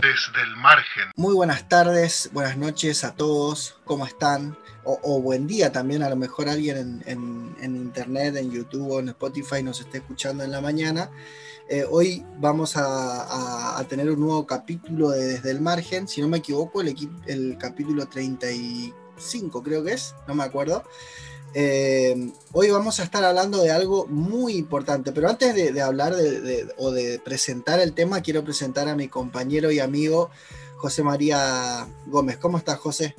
Desde el margen. Muy buenas tardes, buenas noches a todos, ¿cómo están? O, buen día también, a lo mejor alguien en, internet, en YouTube o en Spotify nos esté escuchando en la mañana. Eh, hoy vamos a, tener un nuevo capítulo de Desde el Margen, si no me equivoco, el, el capítulo 35 creo que es, no me acuerdo. Eh, hoy vamos a estar hablando de algo muy importante, pero antes de, hablar o de presentar el tema, quiero presentar a mi compañero y amigo José María Gómez. ¿Cómo estás, José?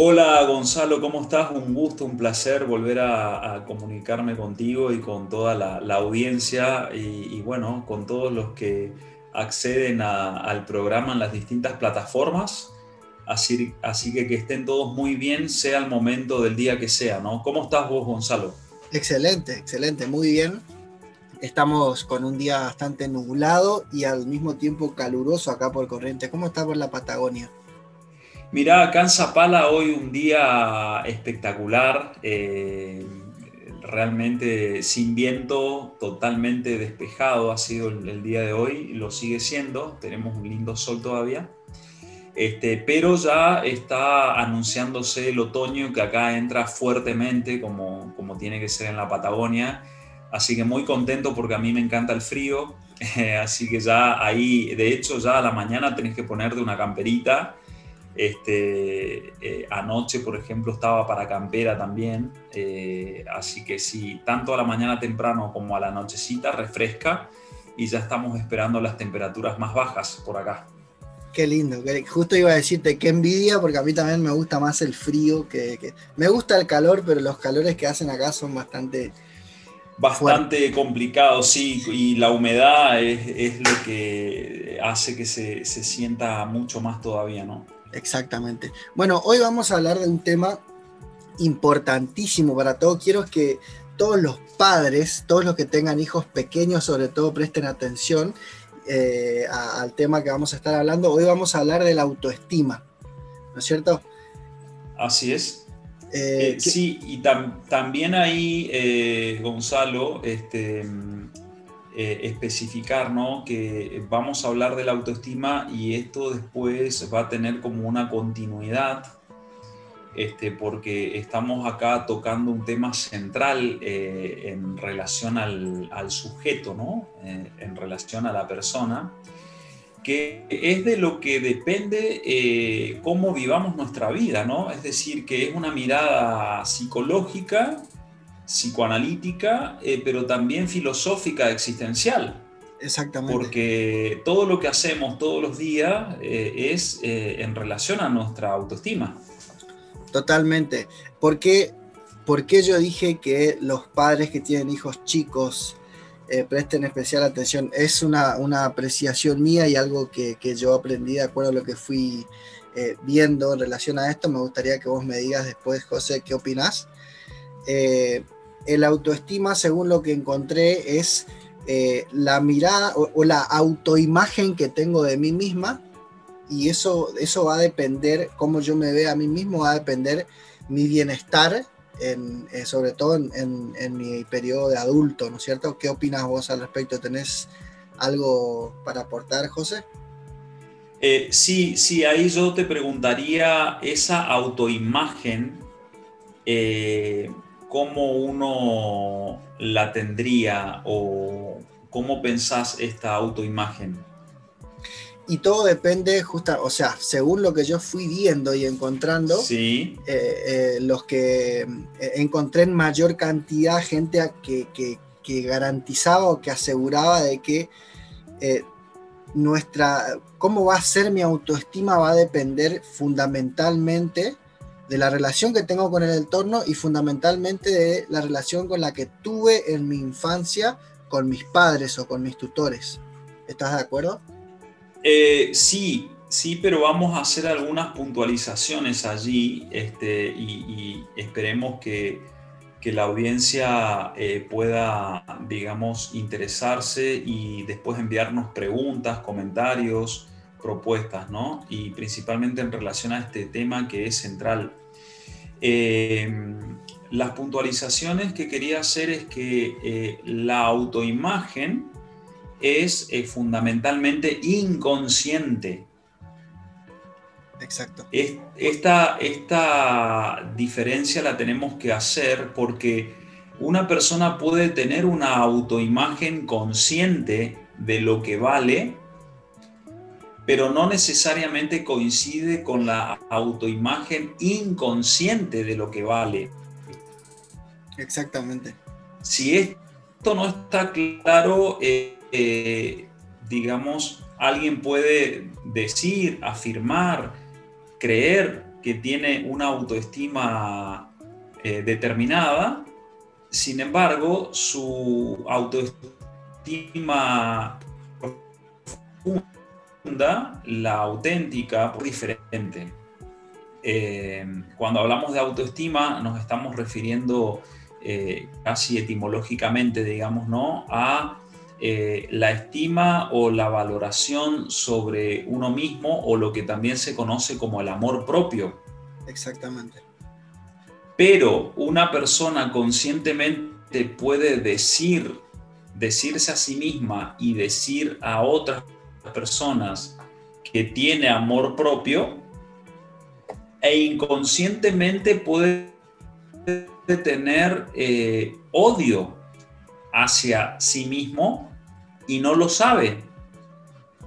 Hola Gonzalo, ¿cómo estás? Un gusto, un placer volver a, comunicarme contigo y con toda la, audiencia y, bueno, con todos los que acceden al programa en las distintas plataformas. Así, así que que estén todos muy bien, sea el momento del día que sea, ¿no? ¿Cómo estás vos, Gonzalo? Excelente, excelente, muy bien. Estamos con un día bastante nublado y al mismo tiempo caluroso acá por Corrientes. ¿Cómo está por la Patagonia? Mirá, acá en Zapala hoy un día espectacular, eh, realmente sin viento, totalmente despejado ha sido el, el, día de hoy, lo sigue siendo, tenemos un lindo sol todavía. Este, pero ya está anunciándose el otoño que acá entra fuertemente como, como tiene que ser en la Patagonia. Así que muy contento porque a mí me encanta el frío. así que ya ahí, de hecho, ya a la mañana tenés que ponerte una camperita. Este, eh, anoche, por ejemplo, estaba para campera también. Eh, así que sí, tanto a la mañana temprano como a la nochecita refresca y ya estamos esperando las temperaturas más bajas por acá. Qué lindo, justo iba a decirte qué envidia, porque a mí también me gusta más el frío que, Me gusta el calor, pero los calores que hacen acá son bastante... Bastante complicados, sí, y la humedad es, lo que hace que se, se, sienta mucho más todavía, ¿no? Exactamente. Bueno, hoy vamos a hablar de un tema importantísimo para todos. Quiero que todos los padres, todos los que tengan hijos pequeños sobre todo, presten atención eh, al tema que vamos a estar hablando. Hoy vamos a hablar de la autoestima, ¿no es cierto? Así es. Eh, eh, sí, y también ahí, Gonzalo, este, especificar que vamos a hablar de la autoestima y esto después va a tener como una continuidad este, porque estamos acá tocando un tema central eh, en relación al, sujeto, ¿no? Eh, en relación a la persona, que es de lo que depende eh, cómo vivamos nuestra vida, ¿no? Es decir, que es una mirada psicológica, psicoanalítica, pero también filosófica, existencial. Exactamente. Porque todo lo que hacemos todos los días es en relación a nuestra autoestima. Totalmente. ¿Por qué, yo dije que los padres que tienen hijos chicos eh, presten especial atención? Es una, apreciación mía y algo que, yo aprendí de acuerdo a lo que fui eh, viendo en relación a esto. Me gustaría que vos me digas después, José, qué opinás. Eh, el autoestima, según lo que encontré, es la mirada o la autoimagen que tengo de mí misma y eso, eso va a depender, cómo yo me vea a mí mismo, va a depender mi bienestar, en, eh, sobre todo en, en, mi periodo de adulto, ¿no es cierto? ¿Qué opinas vos al respecto? ¿Tenés algo para aportar, José? Eh, sí, sí, ahí yo te preguntaría esa autoimagen, eh, ¿cómo uno la tendría o cómo pensás esta autoimagen? Y todo depende, justa, o sea, según lo que yo fui viendo y encontrando, sí. Eh, eh, los que eh, encontré en mayor cantidad gente que, que, garantizaba o que aseguraba de que nuestra, cómo va a ser mi autoestima va a depender fundamentalmente de la relación que tengo con el entorno y fundamentalmente de la relación con la que tuve en mi infancia con mis padres o con mis tutores. ¿Estás de acuerdo? Eh, sí, sí, pero vamos a hacer algunas puntualizaciones allí este, y, esperemos que, la audiencia eh, pueda, digamos, interesarse y después enviarnos preguntas, comentarios, propuestas, ¿no? Y principalmente en relación a este tema que es central. Eh, las puntualizaciones que quería hacer es que eh, la autoimagen es eh, fundamentalmente inconsciente. Exacto. Esta, esta diferencia la tenemos que hacer porque una persona puede tener una autoimagen consciente de lo que vale, pero no necesariamente coincide con la autoimagen inconsciente de lo que vale. Exactamente. Si esto no está claro, eh, eh, digamos, alguien puede decir, afirmar, creer que tiene una autoestima eh, determinada, sin embargo, su autoestima profunda, la auténtica, es diferente. cuando hablamos de autoestima, nos estamos refiriendo eh, casi etimológicamente, digamos, ¿no? A eh, la estima o la valoración sobre uno mismo o lo que también se conoce como el amor propio. Exactamente. Pero una persona conscientemente puede decir, decirse a sí misma y decir a otras personas que tiene amor propio e inconscientemente puede de tener eh, odio hacia sí mismo y no lo sabe,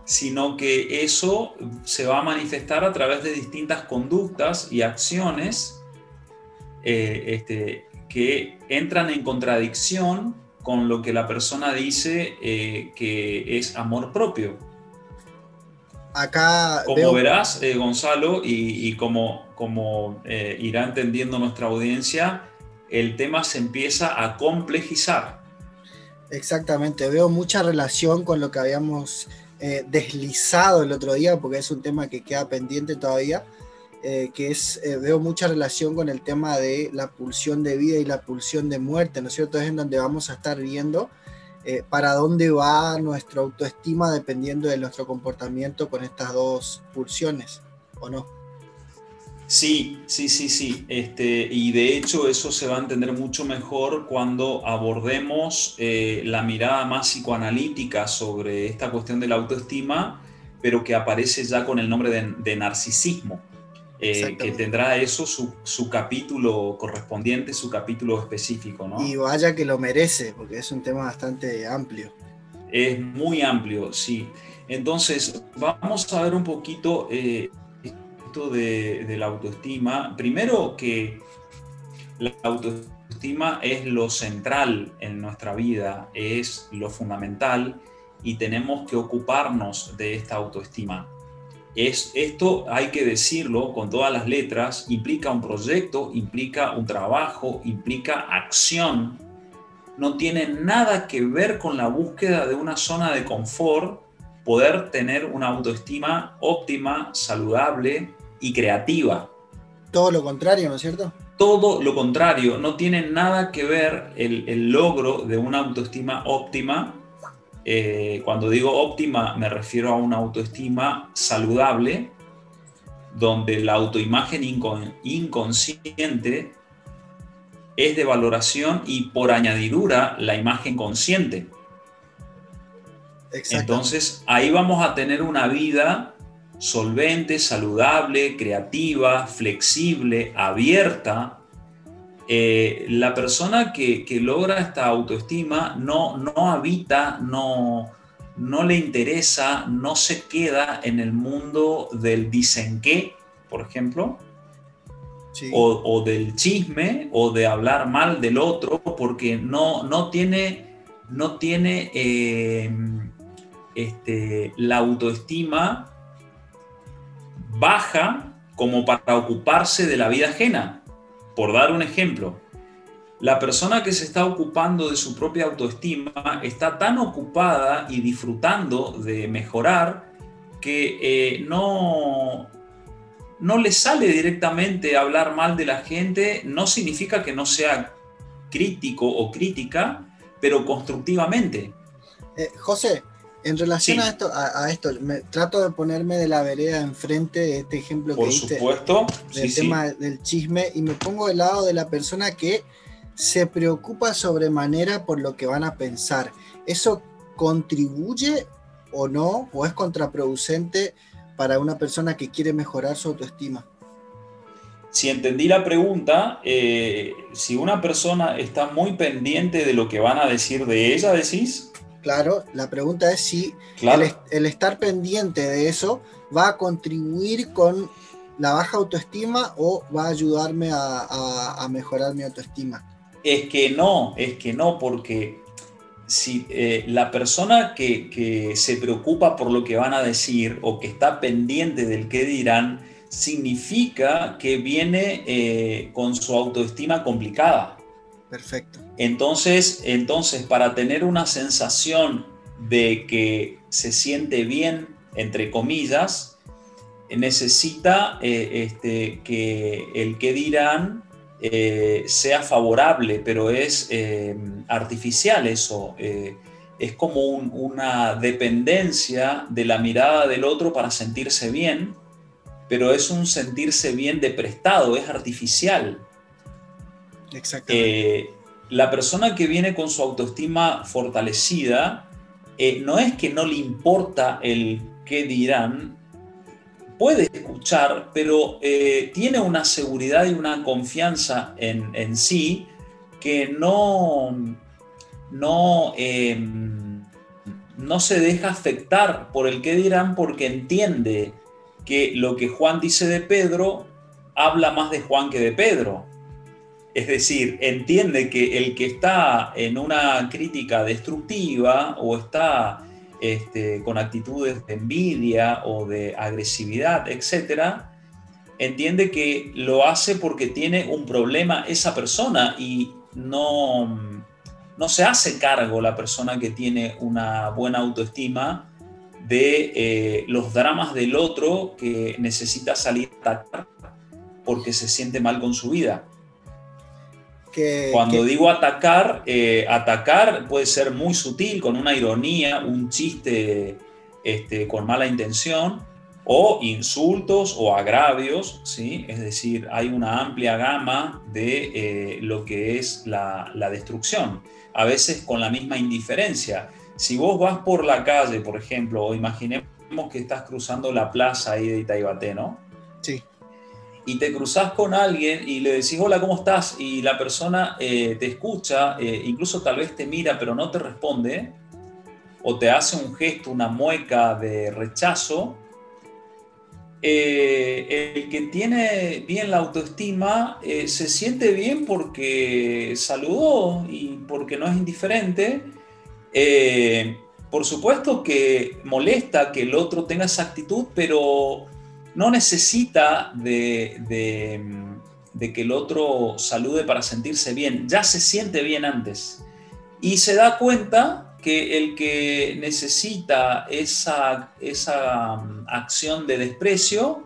sino que eso se va a manifestar a través de distintas conductas y acciones eh, este, que entran en contradicción con lo que la persona dice eh, que es amor propio. Acá como verás, Gonzalo, y, como, como irá entendiendo nuestra audiencia, el tema se empieza a complejizar. Exactamente, veo mucha relación con lo que habíamos eh, deslizado el otro día, porque es un tema que queda pendiente todavía, eh, que es, eh, veo mucha relación con el tema de la pulsión de vida y la pulsión de muerte, ¿no es cierto? Es en donde vamos a estar viendo para dónde va nuestra autoestima dependiendo de nuestro comportamiento con estas dos pulsiones, ¿o no? Sí, sí, sí, sí. Este, y de hecho eso se va a entender mucho mejor cuando abordemos eh, la mirada más psicoanalítica sobre esta cuestión de la autoestima, pero que aparece ya con el nombre de, narcisismo, eh, que tendrá eso su, capítulo correspondiente, su capítulo específico. ¿no? Y vaya que lo merece, porque es un tema bastante amplio. Es muy amplio, sí. Entonces, vamos a ver un poquito eh, de, la autoestima, primero que la autoestima es lo central en nuestra vida, es lo fundamental y tenemos que ocuparnos de esta autoestima. Es, esto hay que decirlo con todas las letras, implica un proyecto, implica un trabajo, implica acción. No tiene nada que ver con la búsqueda de una zona de confort, poder tener una autoestima óptima, saludable, y creativa. Todo lo contrario, ¿no es cierto? Todo lo contrario, no tiene nada que ver el, logro de una autoestima óptima. Eh, cuando digo óptima me refiero a una autoestima saludable, donde la autoimagen inconsciente es de valoración y por añadidura la imagen consciente. Entonces ahí vamos a tener una vida solvente, saludable, creativa, flexible, abierta, eh, la persona que, logra esta autoestima no, no habita, no, no le interesa, no se queda en el mundo del dicen qué, por ejemplo, o, del chisme o de hablar mal del otro, porque no, no tiene, no tiene eh, este, la autoestima baja como para ocuparse de la vida ajena. Por dar un ejemplo, la persona que se está ocupando de su propia autoestima está tan ocupada y disfrutando de mejorar que eh, no, no le sale directamente hablar mal de la gente, no significa que no sea crítico o crítica, pero constructivamente. Eh, José, En relación a esto, a, esto me, trato de ponerme de la vereda enfrente de este ejemplo que diste. Supuesto. Del tema del chisme y me pongo del lado de la persona que se preocupa sobremanera por lo que van a pensar. ¿Eso contribuye o no? ¿O es contraproducente para una persona que quiere mejorar su autoestima? Si entendí la pregunta, eh, si una persona está muy pendiente de lo que van a decir de ella, decís. Claro, la pregunta es si el, estar pendiente de eso va a contribuir con la baja autoestima o va a ayudarme a, mejorar mi autoestima. Es que no, es que no, porque si eh, la persona que, se preocupa por lo que van a decir o que está pendiente del qué dirán, significa que viene eh, con su autoestima complicada. Perfecto. Entonces, entonces, para tener una sensación de que se siente bien, entre comillas, necesita eh, este, que el que dirán eh, sea favorable, pero es eh, artificial eso. es como una dependencia de la mirada del otro para sentirse bien, pero es un sentirse bien de prestado, es artificial. Exactamente. La persona que viene con su autoestima fortalecida, eh, no es que no le importa el qué dirán, puede escuchar, pero eh, tiene una seguridad y una confianza en, sí que no, no, em, no se deja afectar por el qué dirán porque entiende que lo que Juan dice de Pedro habla más de Juan que de Pedro. Es decir, entiende que el que está en una crítica destructiva o está este, con actitudes de envidia o de agresividad, etc., entiende que lo hace porque tiene un problema esa persona y no, no se hace cargo la persona que tiene una buena autoestima de eh, los dramas del otro que necesita salir a atacar porque se siente mal con su vida. Cuando digo atacar, eh, atacar puede ser muy sutil, con una ironía, un chiste este, con mala intención, o insultos o agravios, ¿sí? es decir, hay una amplia gama de eh, lo que es la, destrucción, a veces con la misma indiferencia. Si vos vas por la calle, por ejemplo, o imaginemos que estás cruzando la plaza ahí de Itaibate, ¿no? Y te cruzas con alguien y le decís, hola, ¿cómo estás? Y la persona eh, te escucha, eh, incluso tal vez te mira, pero no te responde, o te hace un gesto, una mueca de rechazo, eh, el que tiene bien la autoestima se siente bien porque saludó y porque no es indiferente. por supuesto que molesta que el otro tenga esa actitud, pero no necesita de, que el otro salude para sentirse bien, ya se siente bien antes. Y se da cuenta que el que necesita esa, mm, acción de desprecio,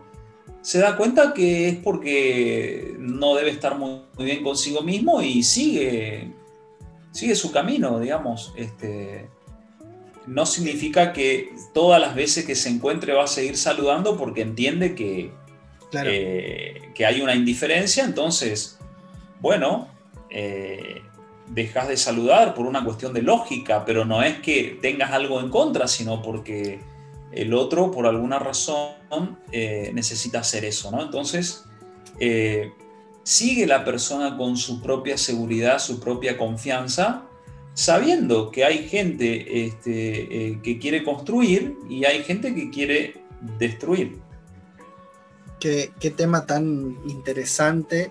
se da cuenta que es porque no debe estar muy, bien consigo mismo y sigue, sigue su camino, digamos. Este, no significa que todas las veces que se encuentre va a seguir saludando porque entiende que, eh, que hay una indiferencia, entonces, bueno, eh, dejas de saludar por una cuestión de lógica, pero no es que tengas algo en contra, sino porque el otro, por alguna razón, eh, necesita hacer eso, ¿no? Entonces, sigue la persona con su propia seguridad, su propia confianza, sabiendo que hay gente este, eh, que quiere construir y hay gente que quiere destruir. Qué, tema tan interesante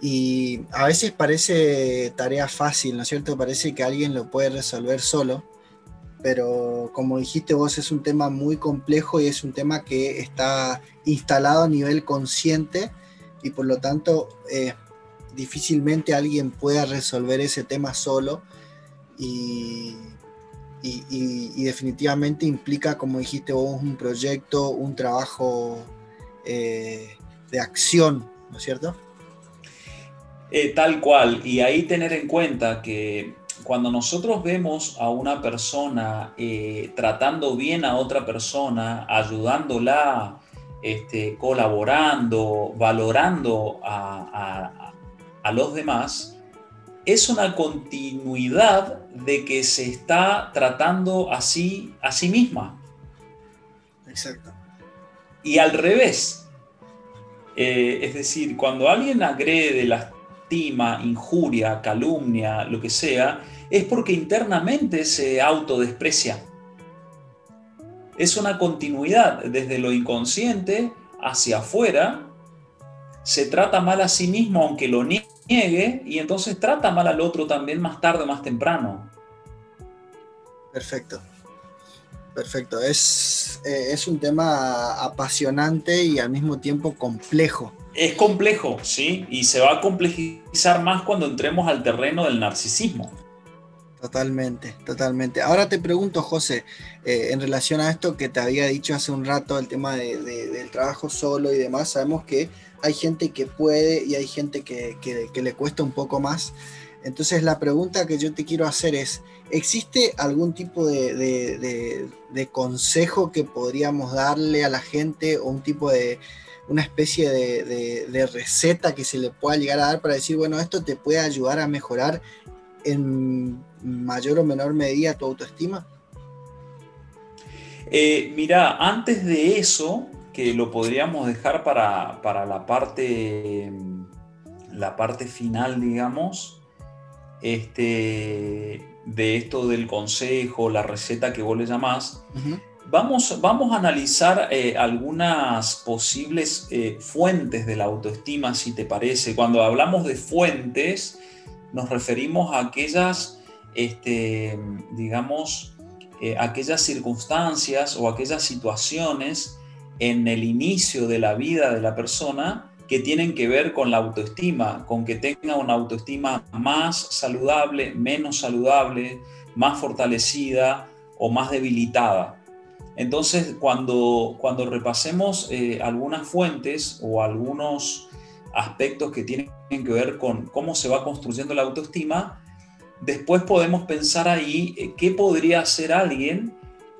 y a veces parece tarea fácil, ¿no es cierto? Parece que alguien lo puede resolver solo, pero como dijiste vos es un tema muy complejo y es un tema que está instalado a nivel consciente y por lo tanto eh, difícilmente alguien pueda resolver ese tema solo y, definitivamente implica, como dijiste vos, un proyecto, un trabajo eh, de acción, ¿no es cierto? Eh, tal cual, y ahí tener en cuenta que cuando nosotros vemos a una persona eh, tratando bien a otra persona, ayudándola, este, colaborando, valorando a, a los demás, es una continuidad de que se está tratando así a sí misma. Exacto. Y al revés. Eh, es decir, cuando alguien agrede, lastima, injuria, calumnia, lo que sea, es porque internamente se autodesprecia. Es una continuidad desde lo inconsciente hacia afuera. Se trata mal a sí mismo aunque lo niegue y entonces trata mal al otro también más tarde o más temprano. Perfecto. Perfecto, es, eh, es un tema apasionante y al mismo tiempo complejo. Es complejo, sí, y se va a complejizar más cuando entremos al terreno del narcisismo. Totalmente, totalmente. Ahora te pregunto, José, eh, en relación a esto que te había dicho hace un rato, el tema del trabajo solo y demás, sabemos que hay gente que puede y hay gente que, que le cuesta un poco más. Entonces la pregunta que yo te quiero hacer es, ¿existe algún tipo de, consejo que podríamos darle a la gente o un tipo de, una especie de, receta que se le pueda llegar a dar para decir, bueno, esto te puede ayudar a mejorar en mayor o menor medida tu autoestima? Eh, mira, antes de eso, que lo podríamos dejar para, para la, parte, la parte final, digamos, este, de esto del consejo, la receta que vos le llamás, vamos, vamos a analizar eh, algunas posibles eh, fuentes de la autoestima, si te parece. Cuando hablamos de fuentes, nos referimos a aquellas, este, digamos, eh, aquellas circunstancias o aquellas situaciones en el inicio de la vida de la persona que tienen que ver con la autoestima, con que tenga una autoestima más saludable, menos saludable, más fortalecida o más debilitada. Entonces, cuando, cuando repasemos eh, algunas fuentes o algunos aspectos que tienen que ver con cómo se va construyendo la autoestima, después podemos pensar ahí eh, qué podría hacer alguien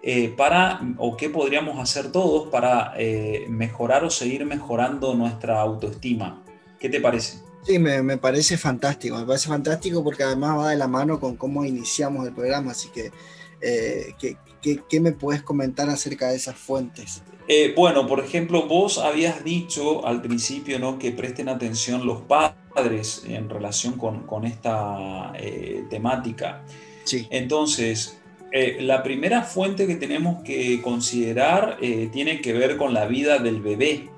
eh, para, o qué podríamos hacer todos para eh, mejorar o seguir mejorando nuestra autoestima. ¿Qué te parece? Sí, me, parece fantástico, me parece fantástico porque además va de la mano con cómo iniciamos el programa, así que, eh, ¿qué, me puedes comentar acerca de esas fuentes? bueno, por ejemplo, vos habías dicho al principio ¿no? que presten atención los padres en relación con, con esta temática. Sí. Entonces, eh, la primera fuente que tenemos que considerar eh, tiene que ver con la vida del bebé.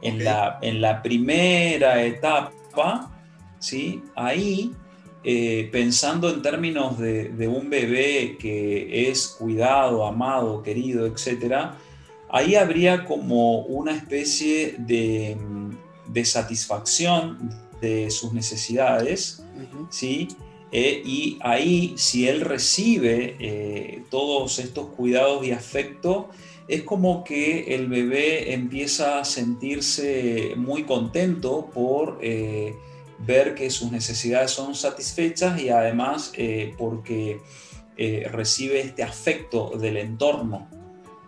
En, la, en la primera etapa, ¿sí? ahí, eh, pensando en términos de, un bebé que es cuidado, amado, querido, etc., ahí habría como una especie de, de satisfacción de sus necesidades, ¿sí? Eh, y ahí, si él recibe eh, todos estos cuidados y afecto, es como que el bebé empieza a sentirse muy contento por eh, ver que sus necesidades son satisfechas y además porque recibe este afecto del entorno,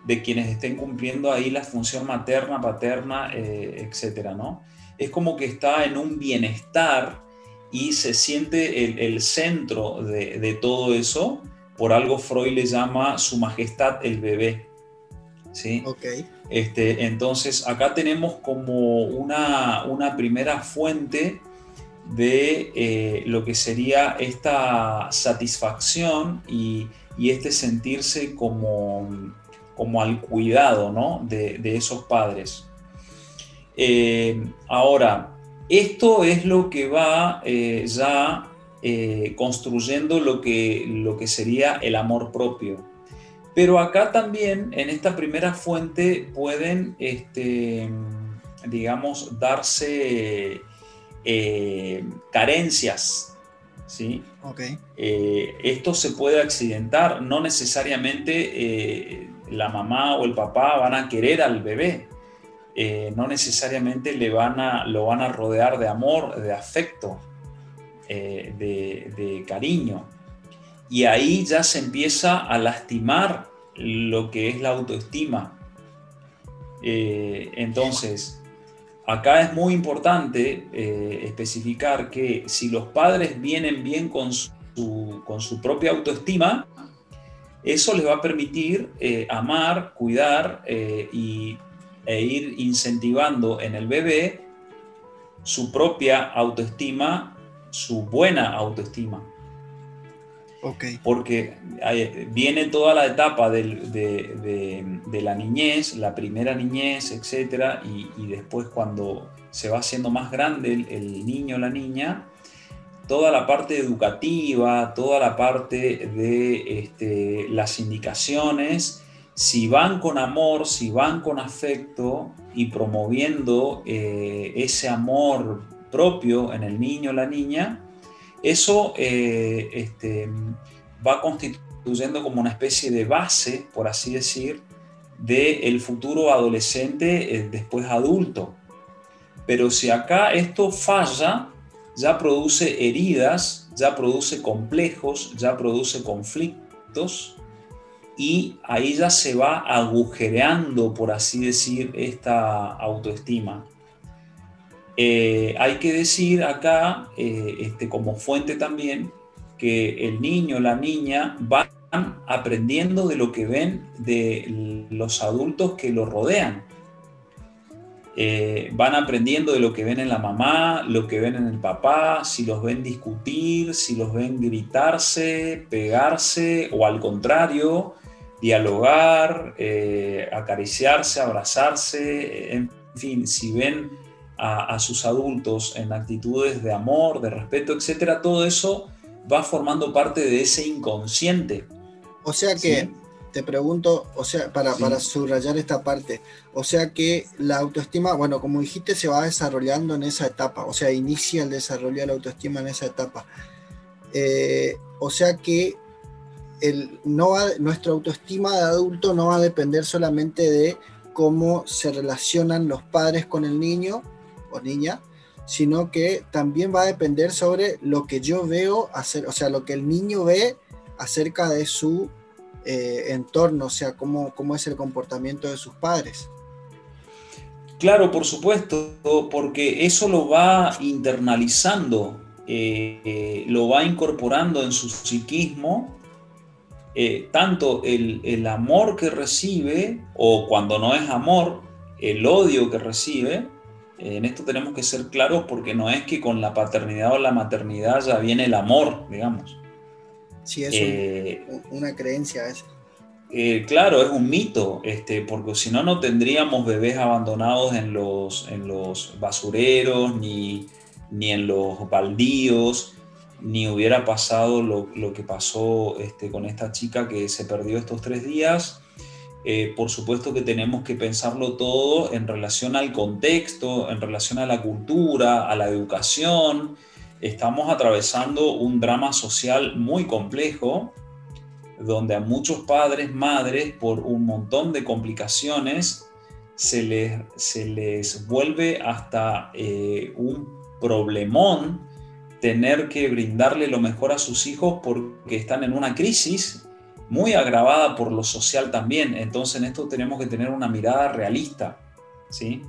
de quienes estén cumpliendo ahí la función materna, paterna, etc. ¿no? Es como que está en un bienestar y se siente el, centro de, todo eso. Por algo Freud le llama su majestad el bebé. ¿sí? Okay. Este, entonces acá tenemos como una, una primera fuente de eh, lo que sería esta satisfacción y, este sentirse como, como al cuidado ¿no? de, esos padres. Eh, ahora, esto es lo que va eh, ya eh, construyendo lo que, lo que sería el amor propio. Pero acá también, en esta primera fuente, pueden, este, digamos, darse carencias. ¿sí? Okay. esto se puede accidentar, no necesariamente la mamá o el papá van a querer al bebé, eh, no necesariamente le van a, lo van a rodear de amor, de afecto, eh, de, cariño. y ahí ya se empieza a lastimar lo que es la autoestima. Eh, entonces, acá es muy importante especificar que si los padres vienen bien con su, con su propia autoestima, eso les va a permitir amar, cuidar y, e ir incentivando en el bebé su propia autoestima, su buena autoestima. Porque viene toda la etapa de, la niñez, la primera niñez, etc. Y, después cuando se va haciendo más grande el, niño o la niña, toda la parte educativa, toda la parte de este, las indicaciones, si van con amor, si van con afecto y promoviendo eh, ese amor propio en el niño o la niña, eso eh, este, va constituyendo como una especie de base, por así decir, del futuro adolescente eh, después adulto. Pero si acá esto falla, ya produce heridas, ya produce complejos, ya produce conflictos y ahí ya se va agujereando, por así decir, esta autoestima. Eh, hay que decir acá, eh, este, como fuente también, que el niño, la niña van aprendiendo de lo que ven de los adultos que los rodean. Eh, van aprendiendo de lo que ven en la mamá, lo que ven en el papá, si los ven discutir, si los ven gritarse, pegarse o al contrario, dialogar, acariciarse, abrazarse, en fin, si ven a, sus adultos en actitudes de amor, de respeto, etcétera, todo eso va formando parte de ese inconsciente. O sea que, te pregunto, o sea, para, para subrayar esta parte, o sea que la autoestima, bueno, como dijiste, se va desarrollando en esa etapa, o sea, inicia el desarrollo de la autoestima en esa etapa. Eh, o sea que el, no va, nuestra autoestima de adulto no va a depender solamente de cómo se relacionan los padres con el niño, niña, sino que también va a depender sobre lo que yo veo hacer, o sea, lo que el niño ve acerca de su eh, entorno, o sea, cómo, cómo es el comportamiento de sus padres. Claro, por supuesto, porque eso lo va internalizando, eh, lo va incorporando en su psiquismo, eh, tanto el, el, amor que recibe, o cuando no es amor, el odio que recibe, en esto tenemos que ser claros porque no es que con la paternidad o la maternidad ya viene el amor, digamos. Sí, es eh, una creencia esa. Eh, claro, es un mito, este, porque si no, no tendríamos bebés abandonados en los, en los basureros, ni, en los baldíos, ni hubiera pasado lo, que pasó este, con esta chica que se perdió estos tres días eh, por supuesto que tenemos que pensarlo todo en relación al contexto, en relación a la cultura, a la educación. Estamos atravesando un drama social muy complejo, donde a muchos padres, madres, por un montón de complicaciones, se les, se les vuelve hasta eh, un problemón tener que brindarle lo mejor a sus hijos porque están en una crisis muy agravada por lo social también. Entonces en esto tenemos que tener una mirada realista. ¿sí?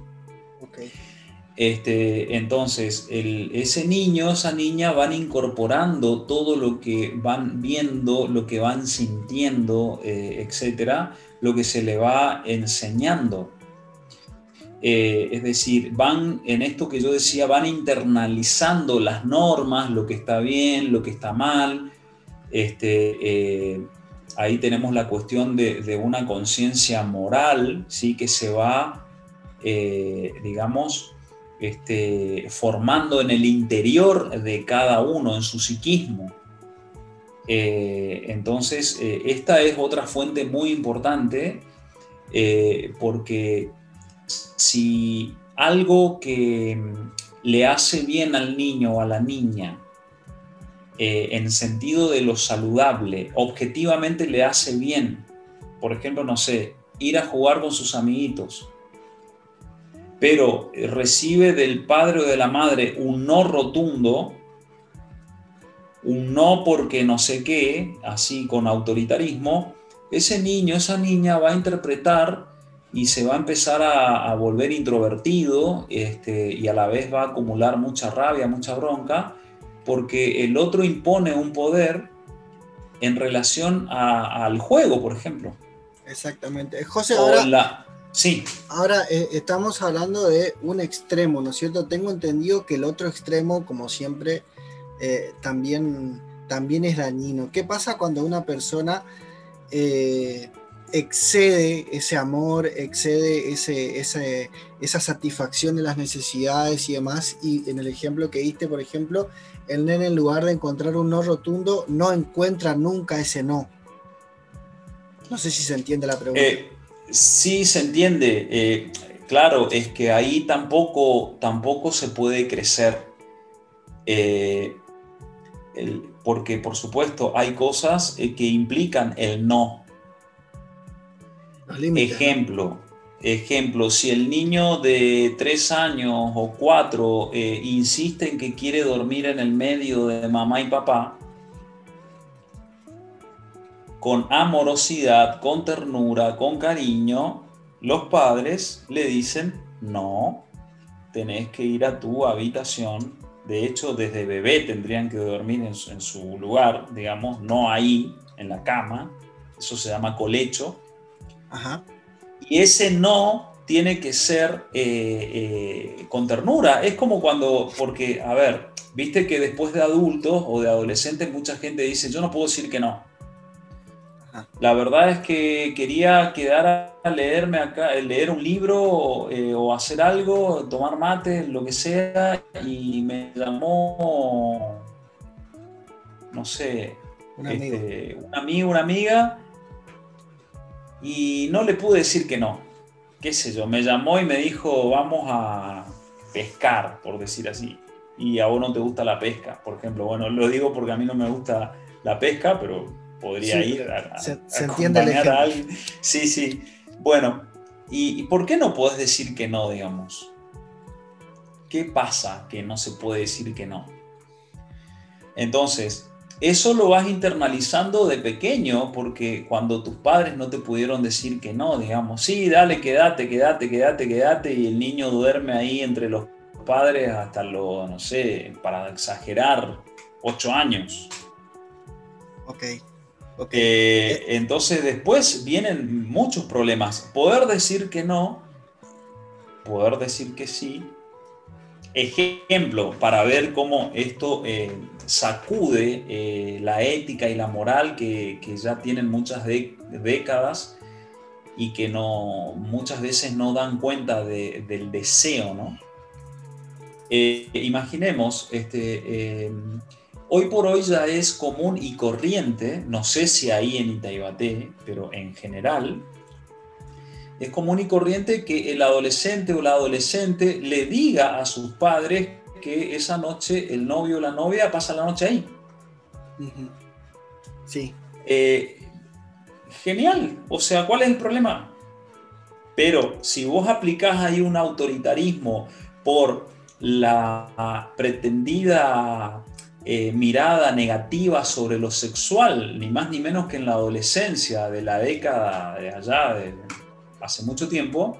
Este, entonces, ese niño, esa niña van incorporando todo lo que van viendo, lo que van sintiendo, eh, etcétera, lo que se le va enseñando. Eh, es decir, van en esto que yo decía, van internalizando las normas, lo que está bien, lo que está mal. Este, eh, ahí tenemos la cuestión de, una conciencia moral, ¿sí? que se va, eh, digamos, este, formando en el interior de cada uno, en su psiquismo. Entonces, esta es otra fuente muy importante porque si algo que le hace bien al niño o a la niña eh, en sentido de lo saludable, objetivamente le hace bien. Por ejemplo, no sé, ir a jugar con sus amiguitos, pero recibe del padre o de la madre un no rotundo, un no porque no sé qué, así con autoritarismo, ese niño, esa niña va a interpretar y se va a empezar a, volver introvertido este, y a la vez va a acumular mucha rabia, mucha bronca, porque el otro impone un poder en relación al juego, por ejemplo. Exactamente. José, ahora, sí. ahora eh, estamos hablando de un extremo, ¿no es cierto? Tengo entendido que el otro extremo, como siempre, eh, también, también es dañino. ¿Qué pasa cuando una persona eh, excede ese amor, excede ese, esa satisfacción de las necesidades y demás? Y en el ejemplo que diste, por ejemplo, el nene en lugar de encontrar un no rotundo, no encuentra nunca ese no. No sé si se entiende la pregunta. Eh, sí, se entiende. Eh, claro, es que ahí tampoco, tampoco se puede crecer. Eh, porque, por supuesto, hay cosas que implican el no. Ejemplo, Ejemplo, si el niño de tres años o cuatro eh, insiste en que quiere dormir en el medio de mamá y papá, con amorosidad, con ternura, con cariño, los padres le dicen, no, tenés que ir a tu habitación. De hecho, desde bebé tendrían que dormir en su, en su lugar, digamos, no ahí, en la cama. Eso se llama colecho. Ajá y ese no tiene que ser eh, eh, con ternura. Es como cuando, porque, a ver, viste que después de adultos o de adolescentes mucha gente dice, yo no puedo decir que no. La verdad es que quería quedar a leerme acá, leer un libro eh, o hacer algo, tomar mate, lo que sea, y me llamó, no sé, un amigo, este, un amigo una amiga, y no le pude decir que no. Qué sé yo, me llamó y me dijo, vamos a pescar, por decir así. Y a vos no te gusta la pesca, por ejemplo. Bueno, lo digo porque a mí no me gusta la pesca, pero podría ir a, se, acompañar a alguien. Sí, sí. Bueno, ¿y, ¿y por qué no podés decir que no, digamos? ¿Qué pasa que no se puede decir que no? Entonces, eso lo vas internalizando de pequeño, porque cuando tus padres no te pudieron decir que no, digamos, sí, dale, quédate, quédate, quédate, quédate, y el niño duerme ahí entre los padres hasta los, no sé, para exagerar, ocho años. Ok. okay. Eh, entonces después vienen muchos problemas. Poder decir que no, poder decir que sí, ejemplo para ver cómo esto eh, sacude eh, la ética y la moral que, ya tienen muchas décadas y que no, muchas veces no dan cuenta del deseo. ¿no? Eh, imaginemos, este, hoy por hoy ya es común y corriente, no sé si ahí en Itaibate, pero en general, es común y corriente que el adolescente o la adolescente le diga a sus padres que esa noche el novio o la novia pasa la noche ahí. Sí. Eh, genial. O sea, ¿cuál es el problema? Pero si vos aplicás ahí un autoritarismo por la pretendida eh, mirada negativa sobre lo sexual, ni más ni menos que en la adolescencia de la década de allá, de hace mucho tiempo,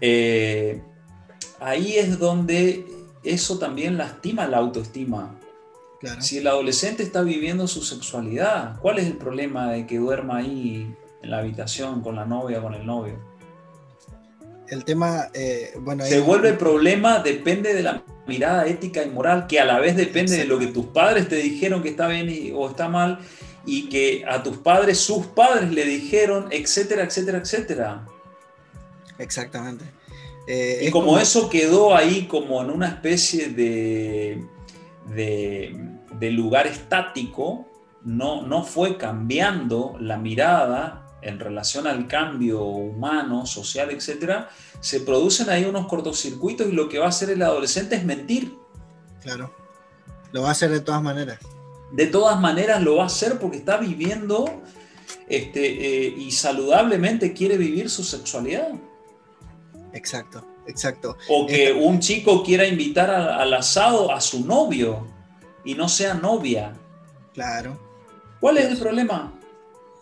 eh, ahí es donde eso también lastima la autoestima. Si el adolescente está viviendo su sexualidad, ¿cuál es el problema de que duerma ahí en la habitación con la novia, con el novio? El tema, eh, bueno... Se vuelve el problema, depende de la mirada ética y moral, que a la vez depende de lo que tus padres te dijeron que está bien o está mal, y que a tus padres sus padres le dijeron, etcétera, etcétera, etcétera. Exactamente. Eh, y como, eso quedó ahí como en una especie de, de, lugar estático, no, no fue cambiando la mirada en relación al cambio humano, social, etcétera, se producen ahí unos cortocircuitos y lo que va a hacer el adolescente es mentir. Claro, lo va a hacer de todas maneras de todas maneras lo va a hacer porque está viviendo este, eh, y saludablemente quiere vivir su sexualidad. Exacto, exacto. O que un chico quiera invitar al asado a su novio y no sea novia. Claro. ¿Cuál es el problema?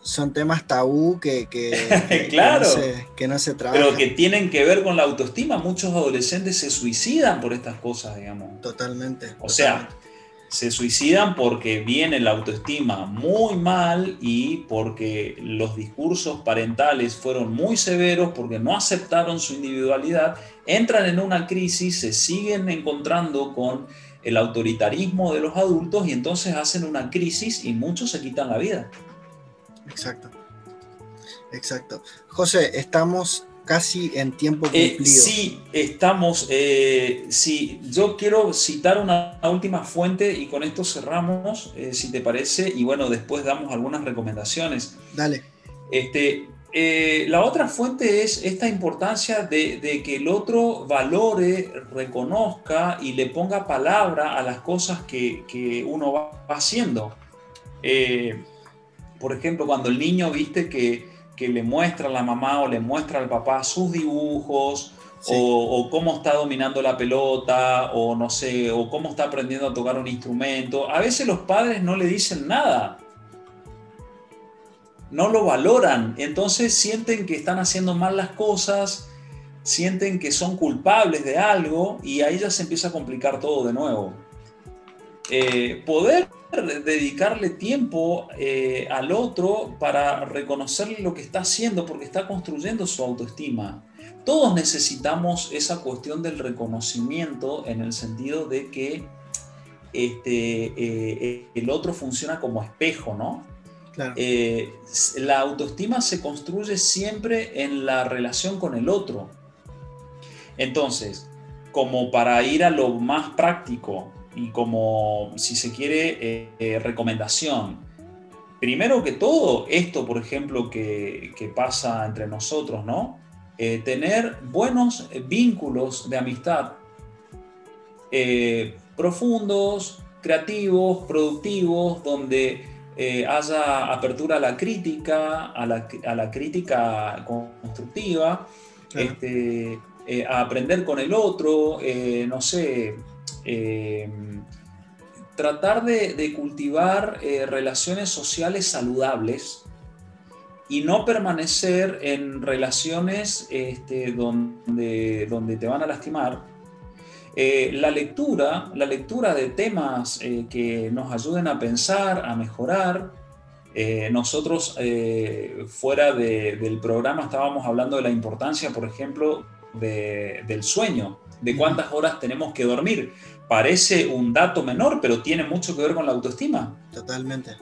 Son temas tabú que, claro. que, no se, trabajan. Pero que tienen que ver con la autoestima. Muchos adolescentes se suicidan por estas cosas, digamos. Totalmente. O sea, se suicidan porque viene la autoestima muy mal y porque los discursos parentales fueron muy severos, porque no aceptaron su individualidad, entran en una crisis, se siguen encontrando con el autoritarismo de los adultos y entonces hacen una crisis y muchos se quitan la vida. Exacto. Exacto. José, estamos casi en tiempo eh, cumplido. sí, estamos. Eh, sí, yo quiero citar una, última fuente y con esto cerramos, eh, si te parece, y bueno, después damos algunas recomendaciones. Dale. Este, la otra fuente es esta importancia de, que el otro valore, reconozca y le ponga palabra a las cosas que, uno va haciendo. por ejemplo, cuando el niño viste que que le muestra a la mamá o le muestra al papá sus dibujos o, cómo está dominando la pelota o no sé, o cómo está aprendiendo a tocar un instrumento. A veces los padres no le dicen nada. No lo valoran, entonces sienten que están haciendo mal las cosas, sienten que son culpables de algo y ahí ya se empieza a complicar todo de nuevo. Eh, poder dedicarle tiempo eh, al otro para reconocerle lo que está haciendo porque está construyendo su autoestima. Todos necesitamos esa cuestión del reconocimiento en el sentido de que este, eh, el otro funciona como espejo, ¿no? la autoestima se construye siempre en la relación con el otro. Entonces, como para ir a lo más práctico, y como, si se quiere, eh, eh, recomendación. Primero que todo, esto, por ejemplo, que, pasa entre nosotros, ¿no? Eh, tener buenos vínculos de amistad profundos, creativos, productivos, donde haya apertura a la crítica, a la, crítica constructiva, este, a aprender con el otro, no sé, eh, tratar de, cultivar eh, relaciones sociales saludables y no permanecer en relaciones este, donde, donde te van a lastimar. Eh, la lectura, la lectura de temas que nos ayuden a pensar, a mejorar. nosotros fuera del programa estábamos hablando de la importancia, por ejemplo, del sueño, de cuántas horas tenemos que dormir parece un dato menor, pero tiene mucho que ver con la autoestima. Totalmente.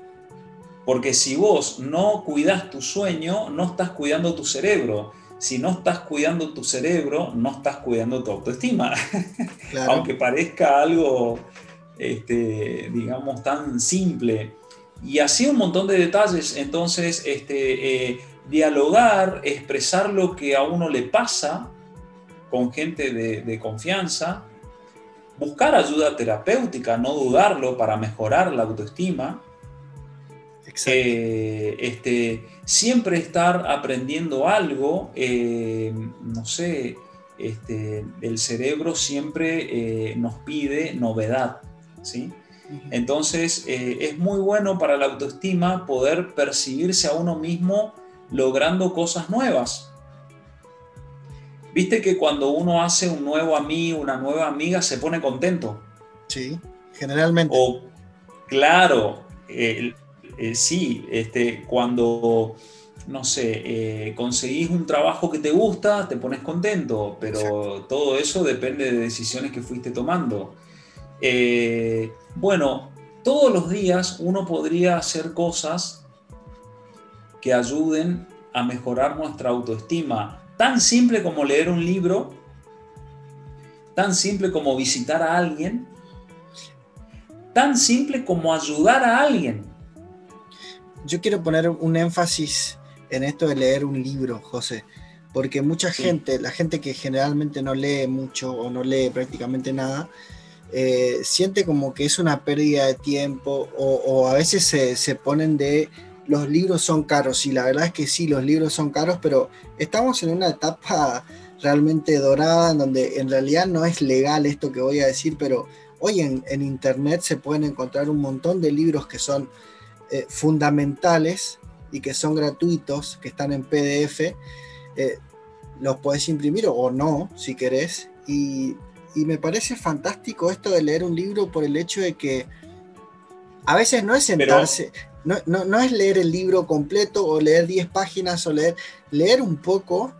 Porque si vos no cuidas tu sueño, no estás cuidando tu cerebro. Si no estás cuidando tu cerebro, no estás cuidando tu autoestima. Aunque parezca algo, este, digamos, tan simple. Y así un montón de detalles. Entonces, este, eh, dialogar, expresar lo que a uno le pasa con gente de confianza, buscar ayuda terapéutica, no dudarlo para mejorar la autoestima. Eh, este, siempre estar aprendiendo algo, eh, no sé, este, el cerebro siempre eh, nos pide novedad, ¿sí? Entonces es muy bueno para la autoestima poder percibirse a uno mismo logrando cosas nuevas. Viste que cuando uno hace un nuevo amigo, una nueva amiga, se pone contento. Sí, generalmente. O, claro, sí, este, cuando, no sé, eh, conseguís un trabajo que te gusta, te pones contento, pero todo eso depende de decisiones que fuiste tomando. Eh, bueno, todos los días uno podría hacer cosas que ayuden a mejorar nuestra autoestima Tan simple como leer un libro, tan simple como visitar a alguien, tan simple como ayudar a alguien. Yo quiero poner un énfasis en esto de leer un libro, José, porque mucha gente, la gente que generalmente no lee mucho o no lee prácticamente nada, eh, siente como que es una pérdida de tiempo o, a veces se, se, ponen de los libros son caros, y la verdad es que sí, los libros son caros, pero estamos en una etapa realmente dorada en donde en realidad no es legal esto que voy a decir, pero hoy en, Internet se pueden encontrar un montón de libros que son eh, fundamentales y que son gratuitos, que están en PDF. Eh, los puedes imprimir o no, si querés. Y, me parece fantástico esto de leer un libro por el hecho de que a veces no es sentarse, no, no, es leer el libro completo o leer 10 páginas o leer, leer un poco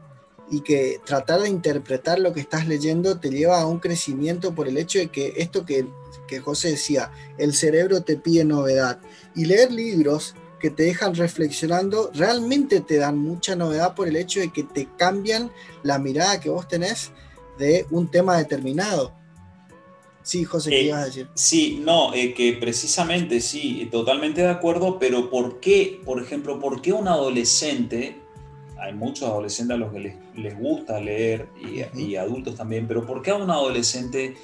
y que tratar de interpretar lo que estás leyendo te lleva a un crecimiento por el hecho de que esto que, que José decía, el cerebro te pide novedad. Y leer libros que te dejan reflexionando realmente te dan mucha novedad por el hecho de que te cambian la mirada que vos tenés de un tema determinado. Sí, José, ¿qué eh, ibas a decir? Sí, no, eh, que precisamente sí, totalmente de acuerdo, pero ¿por qué, por ejemplo, por qué un adolescente hay muchos adolescentes a los que les, gusta leer y, adultos también, pero ¿por qué a un adolescente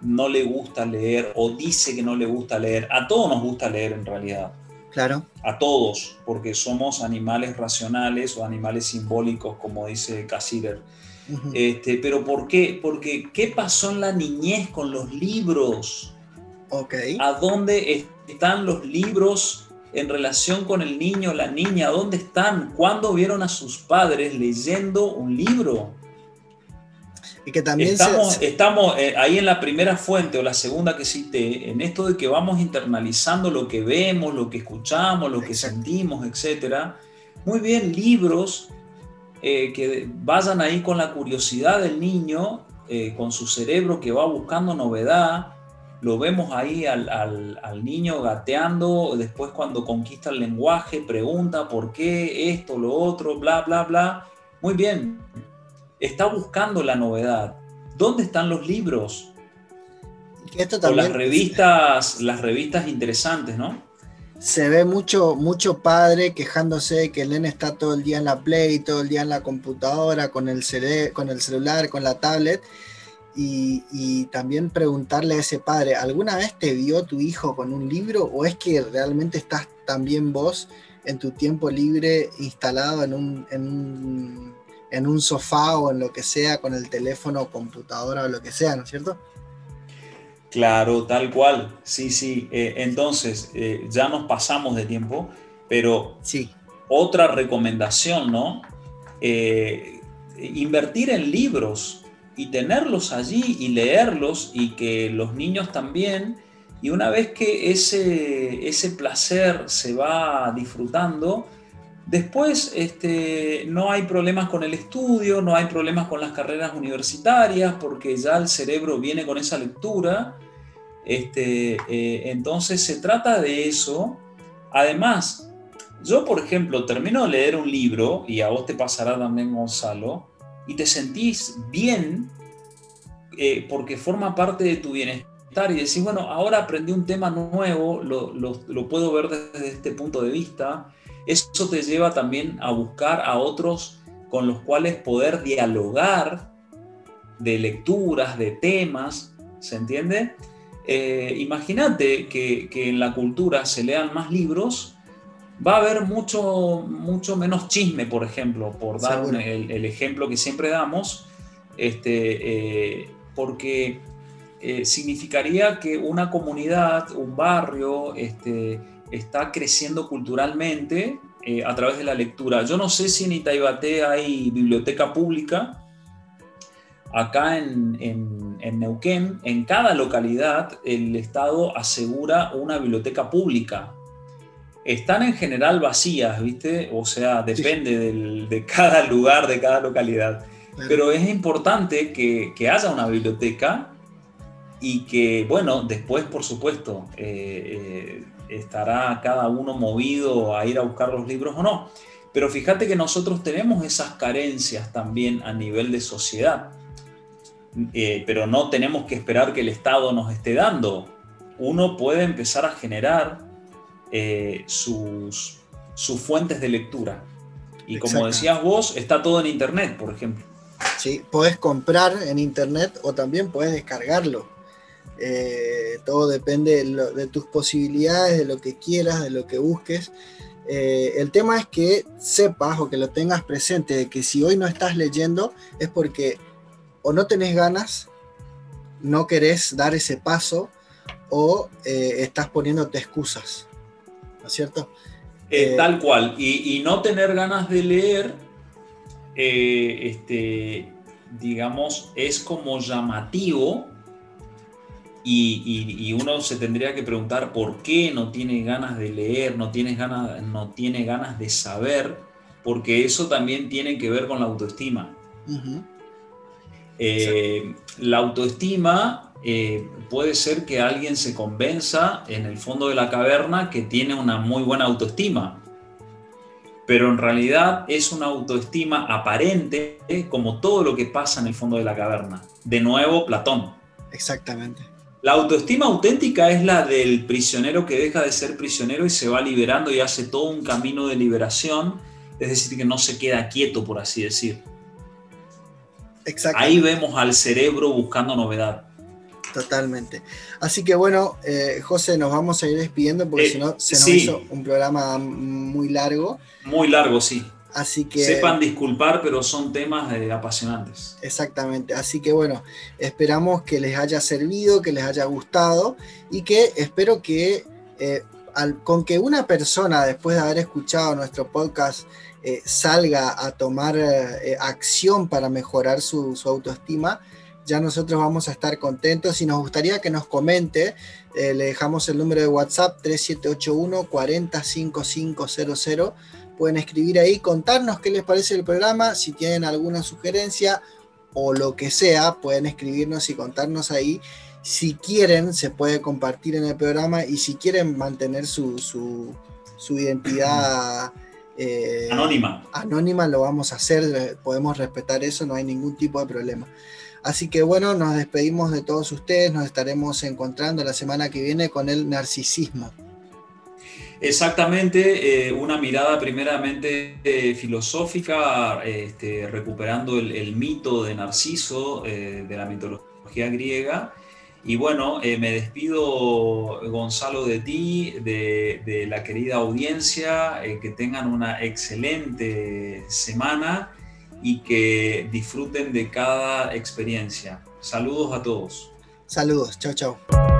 no le gusta leer o dice que no le gusta leer? A todos nos gusta leer en realidad. Claro. A todos, porque somos animales racionales o animales simbólicos, como dice Este, pero ¿por qué? Porque ¿qué pasó en la niñez con los libros? Okay. ¿A dónde están los libros en relación con el niño, la niña, ¿dónde están? ¿Cuándo vieron a sus padres leyendo un libro? Y que también estamos, estamos eh, ahí en la primera fuente o la segunda que cité, en esto de que vamos internalizando lo que vemos, lo que escuchamos, lo que sentimos, etc. Muy bien, libros eh, que vayan ahí con la curiosidad del niño, eh, con su cerebro que va buscando novedad, lo vemos ahí al, niño gateando, después cuando conquista el lenguaje, pregunta por qué esto, lo otro, bla, bla, bla. Muy bien, está buscando la novedad. ¿Dónde están los libros? Esto también, o las revistas, las revistas interesantes, ¿no? Se ve mucho, mucho padre quejándose de que el está todo el día en la Play, todo el día en la computadora, con el, con el celular, con la tablet y, también preguntarle a ese padre, ¿alguna vez te vio tu hijo con un libro o es que realmente estás también vos en tu tiempo libre instalado en un, en un, sofá o en lo que sea con el teléfono computadora o lo que sea, ¿no es cierto? Claro, tal cual, sí, sí. Eh, entonces, eh, ya nos pasamos de tiempo, pero sí. otra recomendación, ¿no? Eh, invertir en libros, y tenerlos allí y leerlos y que los niños también. Y una vez que ese, ese placer se va disfrutando, después este, no hay problemas con el estudio, no hay problemas con las carreras universitarias, porque ya el cerebro viene con esa lectura. Este, eh, entonces se trata de eso. Además, yo, por ejemplo, termino de leer un libro, y a vos te pasará también, Gonzalo, y te sentís bien eh, porque forma parte de tu bienestar y decís, bueno, ahora aprendí un tema nuevo, lo, lo, puedo ver desde este punto de vista. Eso te lleva también a buscar a otros con los cuales poder dialogar de lecturas, de temas, ¿se entiende? Eh, imagínate que, que, en la cultura se lean más libros va a haber mucho, mucho menos chisme, por ejemplo, por dar el, ejemplo que siempre damos, este, eh, porque eh, significaría que una comunidad, un barrio, este, está creciendo culturalmente a través de la lectura. Yo no sé si en Itaibate hay biblioteca pública. Acá en, en Neuquén, en cada localidad, el Estado asegura una biblioteca pública están en general vacías, ¿viste? O sea, depende de cada lugar, de cada localidad. Pero es importante que, haya una biblioteca y que, bueno, después, por supuesto, eh, eh, estará cada uno movido a ir a buscar los libros o no. Pero fíjate que nosotros tenemos esas carencias también a nivel de sociedad. Eh, pero no tenemos que esperar que el Estado nos esté dando. Uno puede empezar a generar eh, sus, sus fuentes de lectura. Y como decías vos, está todo en Internet, por ejemplo. Sí, puedes comprar en Internet o también puedes descargarlo. Eh, todo depende de, tus posibilidades, de lo que quieras, de lo que busques. El tema es que sepas o que lo tengas presente de que si hoy no estás leyendo es porque o no tenés ganas no querés dar ese paso o eh, estás poniéndote excusas, ¿no es cierto? Eh, tal cual, y, no tener ganas de leer, este, digamos, es como llamativo y, uno se tendría que preguntar por qué no tiene ganas de leer, no tiene ganas, no tiene ganas de saber, porque eso también tiene que ver con la autoestima. Eh, la autoestima eh, puede ser que alguien se convenza en el fondo de la caverna que tiene una muy buena autoestima, pero en realidad es una autoestima aparente como todo lo que pasa en el fondo de la caverna. De nuevo, Platón. Exactamente. La autoestima auténtica es la del prisionero que deja de ser prisionero y se va liberando y hace todo un camino de liberación, es decir, que no se queda quieto, por así decir. Ahí vemos al cerebro buscando novedad. Totalmente. Así que bueno, eh, José, nos vamos a ir despidiendo porque eh, si no se nos hizo un programa muy largo. Muy largo, sí. Así que. Sepan disculpar, pero son temas eh, apasionantes. Exactamente. Así que bueno, esperamos que les haya servido, que les haya gustado y que espero que eh, con que una persona, después de haber escuchado nuestro podcast, eh, salga a tomar acción para mejorar su, autoestima, ya nosotros vamos a estar contentos y nos gustaría que nos comente. le dejamos el número de WhatsApp 3781 405500 pueden escribir ahí, contarnos qué les parece el programa, si tienen alguna sugerencia o lo que sea, pueden escribirnos y contarnos ahí. Si quieren, se puede compartir en el programa y si quieren mantener su, identidad eh, anónima. Anónima lo vamos a hacer, podemos respetar eso, no hay ningún tipo de problema. Así que bueno, nos despedimos de todos ustedes, nos estaremos encontrando la semana que viene con el narcisismo. Exactamente, eh, una mirada primeramente eh, filosófica, este, recuperando el, mito de Narciso, de la mitología griega. Y bueno, me despido, Gonzalo, de ti, de, la querida audiencia, que tengan una excelente semana y que disfruten de cada experiencia. Saludos a todos. Saludos, chao, chao.